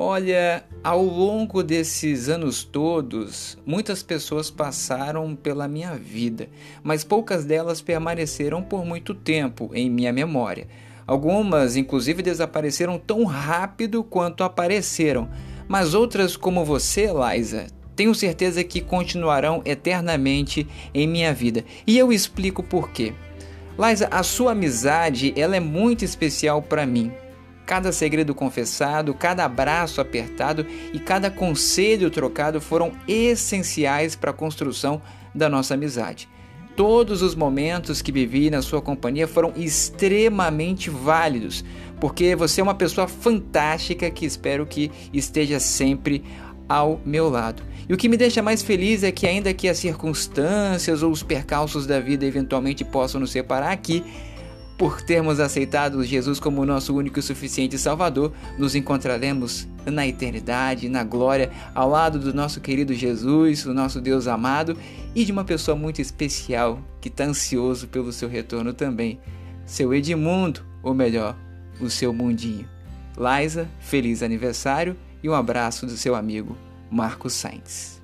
Olha, ao longo desses anos todos, muitas pessoas passaram pela minha vida, mas poucas delas permaneceram por muito tempo em minha memória. Algumas, inclusive, desapareceram tão rápido quanto apareceram, mas outras, como você, Liza, tenho certeza que continuarão eternamente em minha vida. E eu explico por quê. Liza, a sua amizade ela é muito especial para mim. Cada segredo confessado, cada abraço apertado e cada conselho trocado foram essenciais para a construção da nossa amizade. Todos os momentos que vivi na sua companhia foram extremamente válidos, porque você é uma pessoa fantástica que espero que esteja sempre ao meu lado. E o que me deixa mais feliz é que, ainda que as circunstâncias ou os percalços da vida eventualmente possam nos separar aqui, por termos aceitado Jesus como nosso único e suficiente Salvador, nos encontraremos na eternidade, na glória, ao lado do nosso querido Jesus, o nosso Deus amado, e de uma pessoa muito especial que está ansioso pelo seu retorno também, seu Edmundo, ou melhor, o seu mundinho. Liza, feliz aniversário e um abraço do seu amigo Marcos Sainz.